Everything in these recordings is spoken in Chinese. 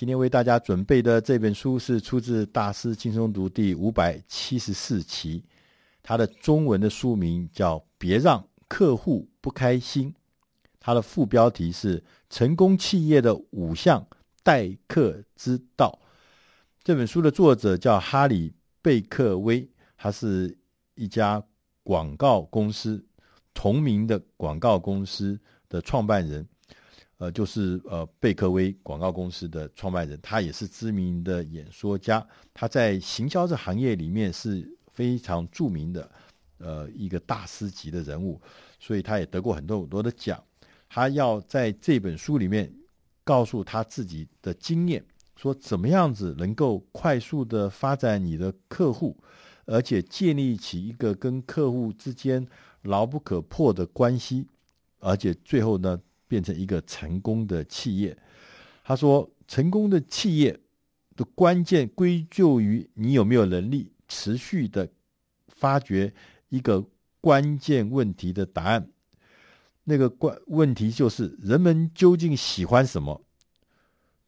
今天为大家准备的这本书是出自《大师轻松读》第五百七十四期，它的中文的书名叫《别让客户不开心》，它的副标题是“成功企业的五项待客之道”。这本书的作者叫哈里贝克威，他是一家广告公司同名的广告公司的创办人。呃，就是呃，贝克威广告公司的创办人，他也是知名的演说家，他在行销这行业里面是非常著名的，呃，一个大师级的人物，所以他也得过很多很多的奖。他要在这本书里面告诉他自己的经验，说怎么样子能够快速的发展你的客户，而且建立起一个跟客户之间牢不可破的关系，而且最后呢，变成一个成功的企业。他说，成功的企业的关键归咎于你有没有能力持续的发掘一个关键问题的答案。那个关问题就是人们究竟喜欢什么？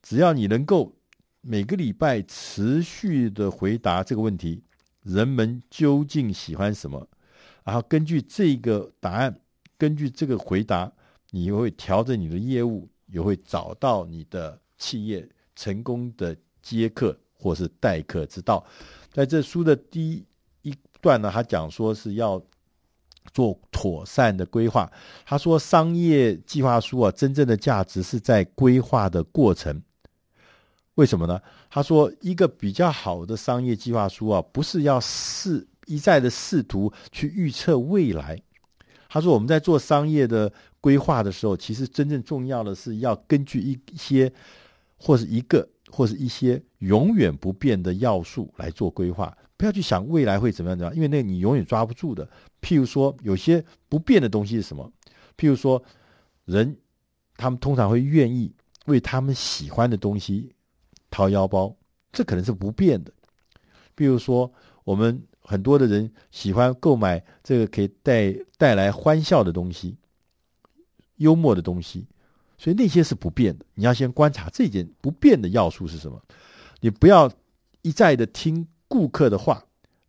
只要你能够每个礼拜持续的回答这个问题，人们究竟喜欢什么？然后根据这个答案，根据这个回答。你会调整你的业务，也会找到你的企业成功的接客或是待客之道。在这书的第一段呢，他讲说是要做妥善的规划。他说，商业计划书啊，真正的价值是在规划的过程。为什么呢？他说，一个比较好的商业计划书啊，不是要试一再的试图去预测未来。他说：“我们在做商业的规划的时候，其实真正重要的是要根据一些，或是一个，或是一些永远不变的要素来做规划。不要去想未来会怎么样怎么样，因为那个你永远抓不住的。譬如说，有些不变的东西是什么？譬如说，人他们通常会愿意为他们喜欢的东西掏腰包，这可能是不变的。譬如说，我们。”很多的人喜欢购买这个可以带带来欢笑的东西、幽默的东西，所以那些是不变的。你要先观察这件不变的要素是什么。你不要一再的听顾客的话，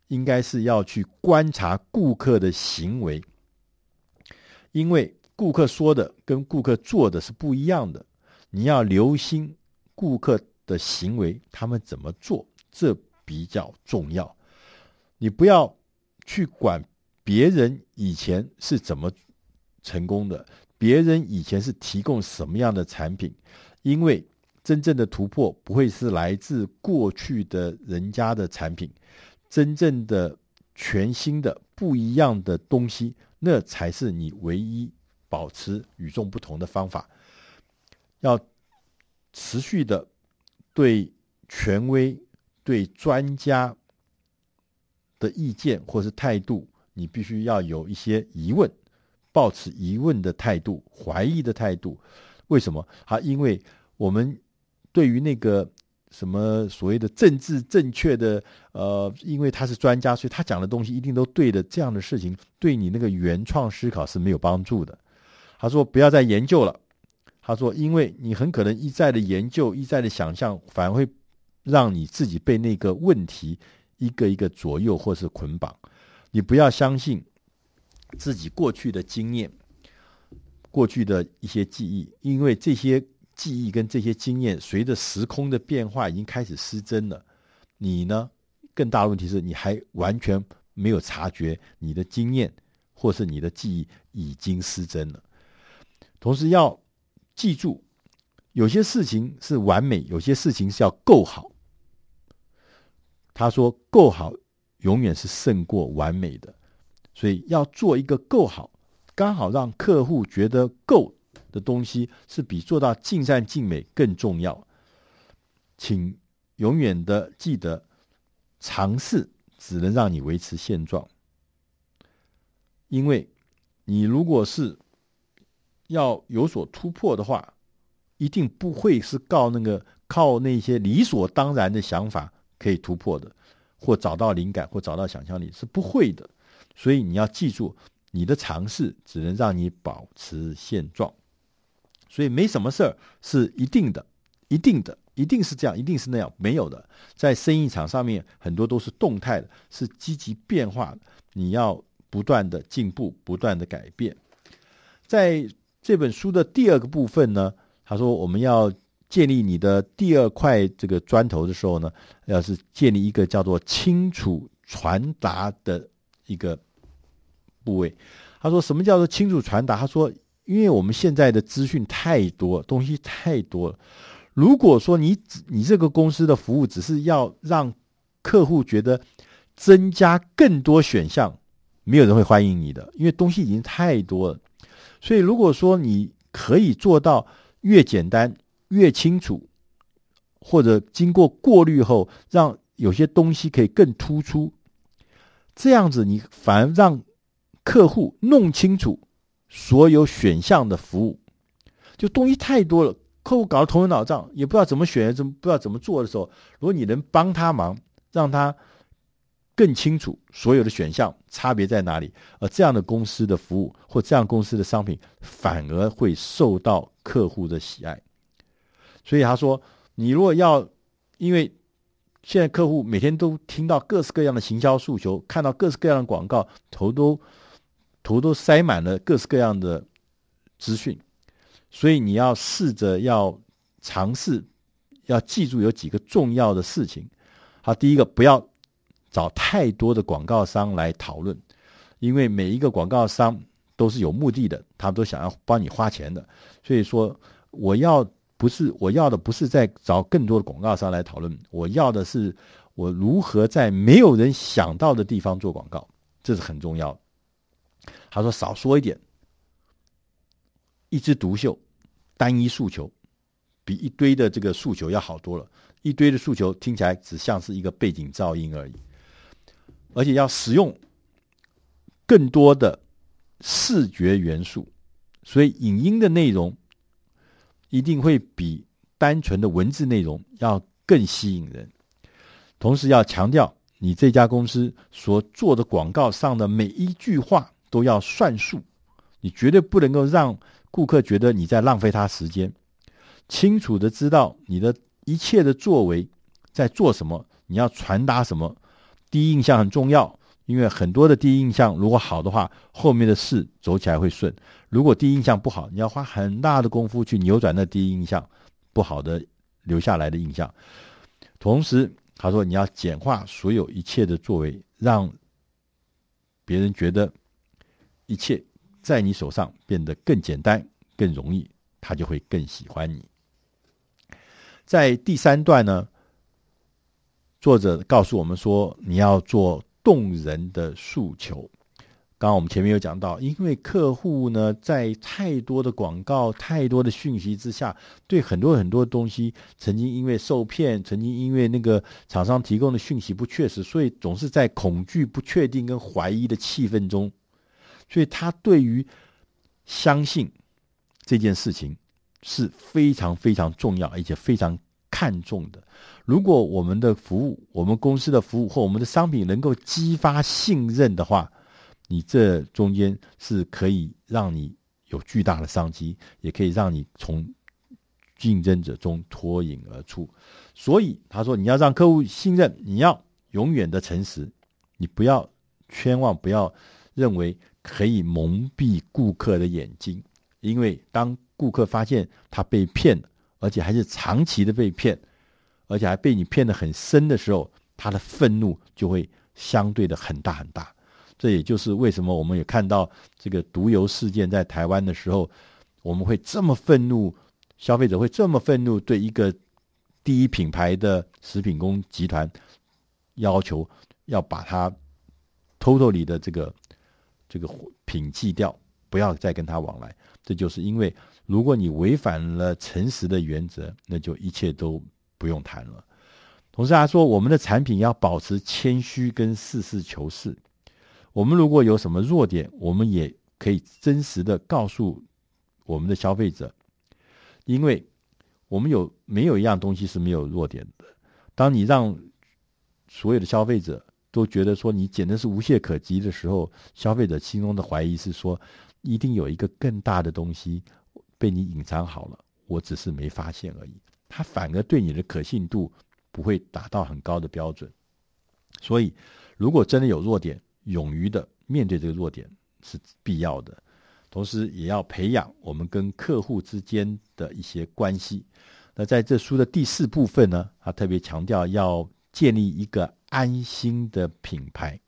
应该是要去观察顾客的行为，因为顾客说的跟顾客做的是不一样的。你要留心顾客的行为，他们怎么做，这比较重要。你不要去管别人以前是怎么成功的，别人以前是提供什么样的产品，因为真正的突破不会是来自过去的人家的产品，真正的全新的不一样的东西，那才是你唯一保持与众不同的方法。要持续的对权威、对专家。的意见或是态度，你必须要有一些疑问，抱持疑问的态度、怀疑的态度。为什么？啊，因为我们对于那个什么所谓的政治正确的，呃，因为他是专家，所以他讲的东西一定都对的。这样的事情对你那个原创思考是没有帮助的。他说不要再研究了。他说，因为你很可能一再的研究、一再的想象，反而会让你自己被那个问题。一个一个左右或是捆绑，你不要相信自己过去的经验、过去的一些记忆，因为这些记忆跟这些经验随着时空的变化已经开始失真了。你呢，更大的问题是你还完全没有察觉你的经验或是你的记忆已经失真了。同时要记住，有些事情是完美，有些事情是要够好。他说：“够好，永远是胜过完美的，所以要做一个够好，刚好让客户觉得够的东西，是比做到尽善尽美更重要。请永远的记得，尝试只能让你维持现状，因为你如果是要有所突破的话，一定不会是靠那个靠那些理所当然的想法。”可以突破的，或找到灵感，或找到想象力是不会的。所以你要记住，你的尝试只能让你保持现状。所以没什么事儿是一定的，一定的一定是这样，一定是那样，没有的。在生意场上面，很多都是动态的，是积极变化的。你要不断的进步，不断的改变。在这本书的第二个部分呢，他说我们要建立你的第二块这个砖头的时候呢，要是建立一个叫做清楚传达的一个部位。他说什么叫做清楚传达？他说，因为我们现在的资讯太多，东西太多了。如果说你你这个公司的服务只是要让客户觉得增加更多选项，没有人会欢迎你的，因为东西已经太多了。所以，如果说你可以做到越简单越清楚，或者经过过滤后，让有些东西可以更突出，这样子你反而让客户弄清楚所有选项的服务，就东西太多了。客户搞得头昏脑胀，也不知道怎么选，怎么不知道怎么做的时候，如果你能帮他忙，让他更清楚所有的选项差别在哪里，而这样的公司的服务或这样公司的商品反而会受到客户的喜爱。所以他说，你如果要，因为现在客户每天都听到各式各样的行销诉求，看到各式各样的广告，头都头都塞满了各式各样的资讯。所以你要试着要尝试，要记住有几个重要的事情。好，第一个，不要找太多的广告商来讨论，因为每一个广告商都是有目的的，他们都想要帮你花钱的。所以说，我要不是我要的不是在找更多的广告商来讨论，我要的是我如何在没有人想到的地方做广告，这是很重要的。他说少说一点，一枝独秀。单一诉求比一堆的这个诉求要好多了。一堆的诉求听起来只像是一个背景噪音而已，而且要使用更多的视觉元素，所以影音的内容一定会比单纯的文字内容要更吸引人。同时要强调，你这家公司所做的广告上的每一句话都要算数，你绝对不能够让。顾客觉得你在浪费他时间，清楚的知道你的一切的作为在做什么，你要传达什么。第一印象很重要，因为很多的第一印象如果好的话，后面的事走起来会顺。如果第一印象不好，你要花很大的功夫去扭转那第一印象不好的留下来的印象。同时，他说你要简化所有一切的作为，让别人觉得一切。在你手上变得更简单、更容易，他就会更喜欢你。在第三段呢，作者告诉我们说，你要做动人的诉求。刚刚我们前面有讲到，因为客户呢，在太多的广告、太多的讯息之下，对很多很多东西，曾经因为受骗，曾经因为那个厂商提供的讯息不确实，所以总是在恐惧、不确定跟怀疑的气氛中。所以，他对于相信这件事情是非常非常重要，而且非常看重的。如果我们的服务、我们公司的服务或我们的商品能够激发信任的话，你这中间是可以让你有巨大的商机，也可以让你从竞争者中脱颖而出。所以，他说你要让客户信任，你要永远的诚实，你不要，千万不要认为。可以蒙蔽顾客的眼睛，因为当顾客发现他被骗，而且还是长期的被骗，而且还被你骗得很深的时候，他的愤怒就会相对的很大很大。这也就是为什么我们也看到这个毒油事件在台湾的时候，我们会这么愤怒，消费者会这么愤怒，对一个第一品牌的食品工集团要求要把它 totally 的这个。这个品弃掉，不要再跟他往来。这就是因为，如果你违反了诚实的原则，那就一切都不用谈了。同时他说，我们的产品要保持谦虚跟实事求是。我们如果有什么弱点，我们也可以真实的告诉我们的消费者，因为我们有没有一样东西是没有弱点的。当你让所有的消费者。都觉得说你简直是无懈可击的时候，消费者心中的怀疑是说，一定有一个更大的东西被你隐藏好了，我只是没发现而已。它反而对你的可信度不会达到很高的标准。所以，如果真的有弱点，勇于的面对这个弱点是必要的。同时，也要培养我们跟客户之间的一些关系。那在这书的第四部分呢，他特别强调要建立一个安心的品牌。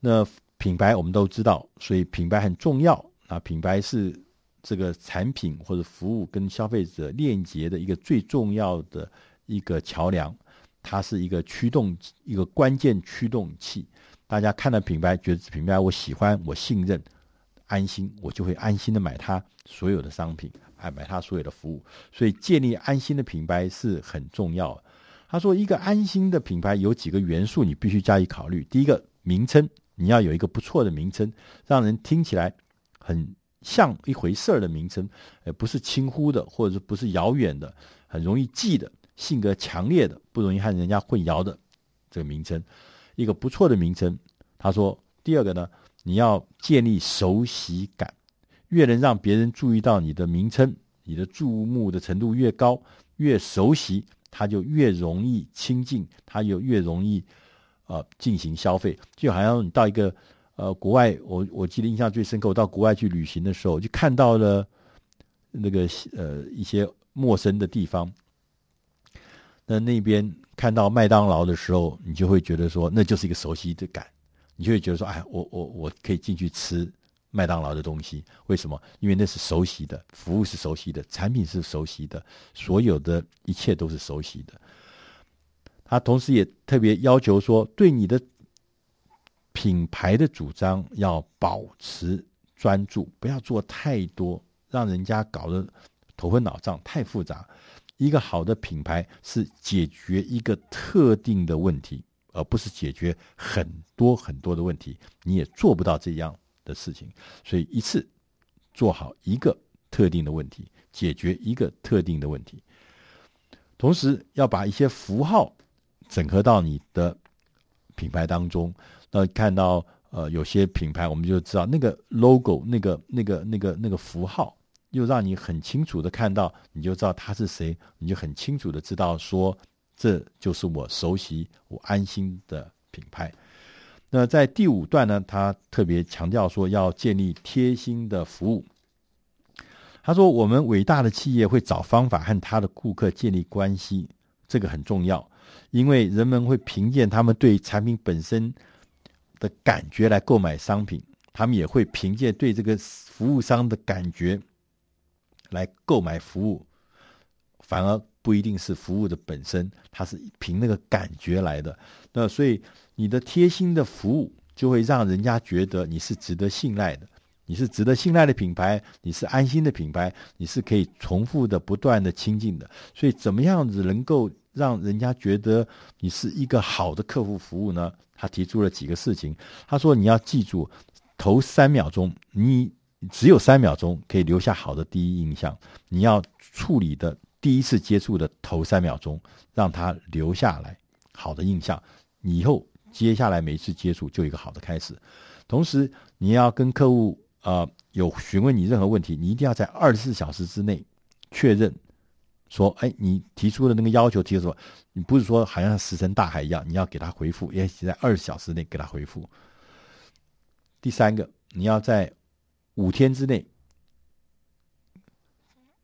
那品牌我们都知道，所以品牌很重要。啊，品牌是这个产品或者服务跟消费者链接的一个最重要的一个桥梁，它是一个驱动，一个关键驱动器。大家看到品牌，觉得品牌我喜欢，我信任，安心，我就会安心的买它所有的商品，爱买它所有的服务。所以建立安心的品牌是很重要。他说，一个安心的品牌有几个元素，你必须加以考虑。第一个，名称，你要有一个不错的名称，让人听起来。很像一回事儿的名称，呃，不是轻忽的，或者不是遥远的，很容易记的，性格强烈的，不容易和人家混淆的这个名称，一个不错的名称。他说，第二个呢，你要建立熟悉感，越能让别人注意到你的名称，你的注目的程度越高，越熟悉，他就越容易亲近，他就越容易呃进行消费，就好像你到一个。呃，国外我我记得印象最深刻，我到国外去旅行的时候，就看到了那个呃一些陌生的地方。那那边看到麦当劳的时候，你就会觉得说，那就是一个熟悉的感，你就会觉得说，哎，我我我可以进去吃麦当劳的东西。为什么？因为那是熟悉的，服务是熟悉的，产品是熟悉的，所有的一切都是熟悉的。他同时也特别要求说，对你的。品牌的主张要保持专注，不要做太多，让人家搞得头昏脑胀，太复杂。一个好的品牌是解决一个特定的问题，而不是解决很多很多的问题。你也做不到这样的事情，所以一次做好一个特定的问题，解决一个特定的问题，同时要把一些符号整合到你的品牌当中。那看到呃有些品牌，我们就知道那个 logo、那个那个那个那个符号，又让你很清楚的看到，你就知道他是谁，你就很清楚的知道说，这就是我熟悉、我安心的品牌。那在第五段呢，他特别强调说要建立贴心的服务。他说，我们伟大的企业会找方法和他的顾客建立关系，这个很重要，因为人们会凭借他们对产品本身。的感觉来购买商品，他们也会凭借对这个服务商的感觉来购买服务，反而不一定是服务的本身，它是凭那个感觉来的。那所以你的贴心的服务就会让人家觉得你是值得信赖的，你是值得信赖的品牌，你是安心的品牌，你是可以重复的、不断的亲近的。所以怎么样子能够让人家觉得你是一个好的客户服务呢？他提出了几个事情。他说：“你要记住，头三秒钟，你只有三秒钟可以留下好的第一印象。你要处理的第一次接触的头三秒钟，让他留下来好的印象。以后接下来每一次接触就有一个好的开始。同时，你要跟客户呃有询问你任何问题，你一定要在二十四小时之内确认。”说，哎，你提出的那个要求，提出什么？你不是说好像石沉大海一样，你要给他回复，也在二十小时内给他回复。第三个，你要在五天之内，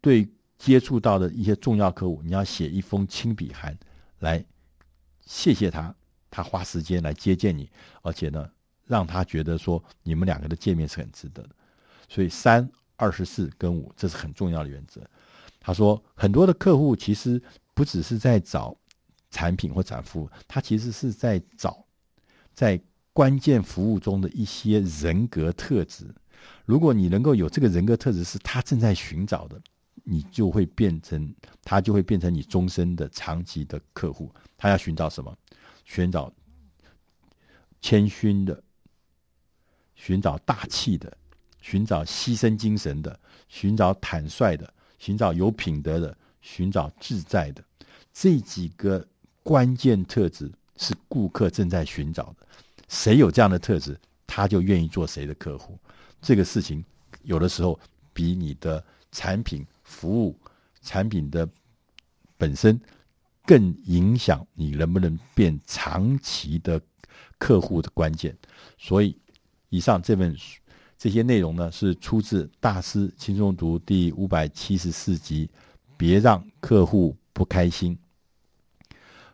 对接触到的一些重要客户，你要写一封亲笔函来谢谢他，他花时间来接见你，而且呢，让他觉得说你们两个的见面是很值得的。所以三、二十四跟五，这是很重要的原则。他说，很多的客户其实不只是在找产品或找服务，他其实是在找在关键服务中的一些人格特质。如果你能够有这个人格特质是他正在寻找的，你就会变成他就会变成你终身的长期的客户。他要寻找什么？寻找谦逊的，寻找大气的，寻找牺牲精神的，寻找坦率的。寻找有品德的，寻找自在的，这几个关键特质是顾客正在寻找的。谁有这样的特质，他就愿意做谁的客户。这个事情有的时候比你的产品、服务、产品的本身更影响你能不能变长期的客户的关键。所以，以上这本书这些内容呢，是出自《大师轻松读》第五百七十四集。别让客户不开心。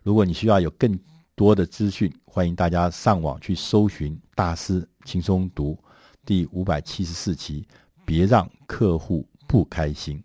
如果你需要有更多的资讯，欢迎大家上网去搜寻《大师轻松读》第五百七十四期。别让客户不开心。